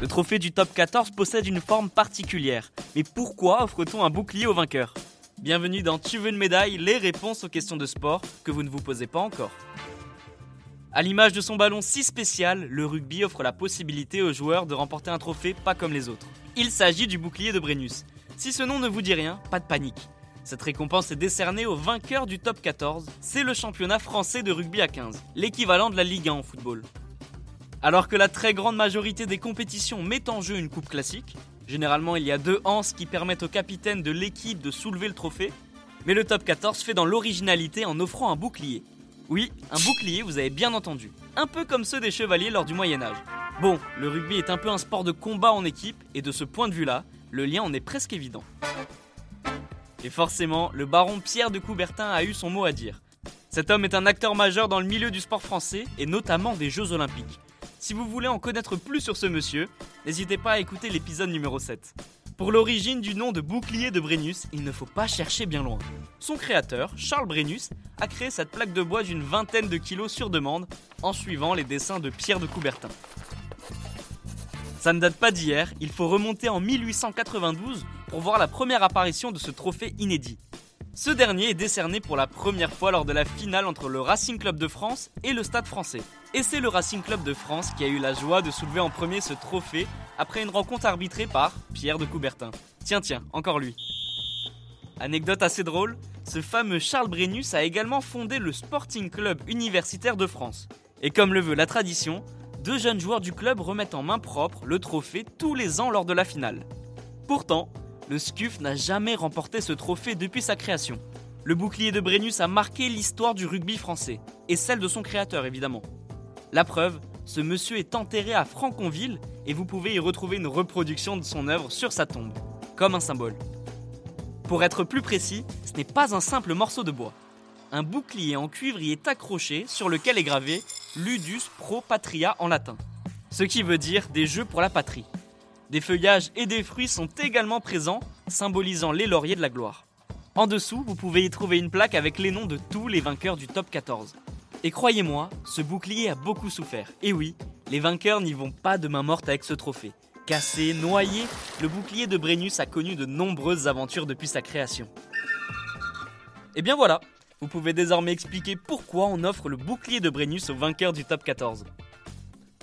Le trophée du top 14 possède une forme particulière. Mais pourquoi offre-t-on un bouclier au vainqueur? Bienvenue dans Tu veux une médaille Les réponses aux questions de sport que vous ne vous posez pas encore. À l'image de son ballon si spécial, le rugby offre la possibilité aux joueurs de remporter un trophée pas comme les autres. Il s'agit du bouclier de Brennus. Si ce nom ne vous dit rien, pas de panique. Cette récompense est décernée au vainqueur du top 14. C'est le championnat français de rugby à 15, l'équivalent de la Ligue 1 en football. Alors que la très grande majorité des compétitions met en jeu une coupe classique, généralement il y a deux anses qui permettent au capitaine de l'équipe de soulever le trophée, mais le top 14 fait dans l'originalité en offrant un bouclier. Oui, un bouclier, vous avez bien entendu. Un peu comme ceux des chevaliers lors du Moyen Âge. Bon, le rugby est un peu un sport de combat en équipe, et de ce point de vue-là, le lien en est presque évident. Et forcément, le baron Pierre de Coubertin a eu son mot à dire. Cet homme est un acteur majeur dans le milieu du sport français, et notamment des Jeux Olympiques. Si vous voulez en connaître plus sur ce monsieur, n'hésitez pas à écouter l'épisode numéro 7. Pour l'origine du nom de bouclier de Brennus, il ne faut pas chercher bien loin. Son créateur, Charles Brennus, a créé cette plaque de bois d'une vingtaine de kilos sur demande en suivant les dessins de Pierre de Coubertin. Ça ne date pas d'hier, il faut remonter en 1892 pour voir la première apparition de ce trophée inédit. Ce dernier est décerné pour la première fois lors de la finale entre le Racing Club de France et le Stade français. Et c'est le Racing Club de France qui a eu la joie de soulever en premier ce trophée après une rencontre arbitrée par Pierre de Coubertin. Tiens, tiens, encore lui. Anecdote assez drôle, ce fameux Charles Brennus a également fondé le Sporting Club Universitaire de France. Et comme le veut la tradition, deux jeunes joueurs du club remettent en main propre le trophée tous les ans lors de la finale. Pourtant, le SCUF n'a jamais remporté ce trophée depuis sa création. Le bouclier de Brennus a marqué l'histoire du rugby français, et celle de son créateur évidemment. La preuve, ce monsieur est enterré à Franconville et vous pouvez y retrouver une reproduction de son œuvre sur sa tombe, comme un symbole. Pour être plus précis, ce n'est pas un simple morceau de bois. Un bouclier en cuivre y est accroché sur lequel est gravé Ludus pro patria en latin, ce qui veut dire des jeux pour la patrie. Des feuillages et des fruits sont également présents, symbolisant les lauriers de la gloire. En dessous, vous pouvez y trouver une plaque avec les noms de tous les vainqueurs du top 14. Et croyez-moi, ce bouclier a beaucoup souffert. Et oui, les vainqueurs n'y vont pas de main morte avec ce trophée. Cassé, noyé, le bouclier de Brennus a connu de nombreuses aventures depuis sa création. Et bien voilà, vous pouvez désormais expliquer pourquoi on offre le bouclier de Brennus aux vainqueurs du top 14.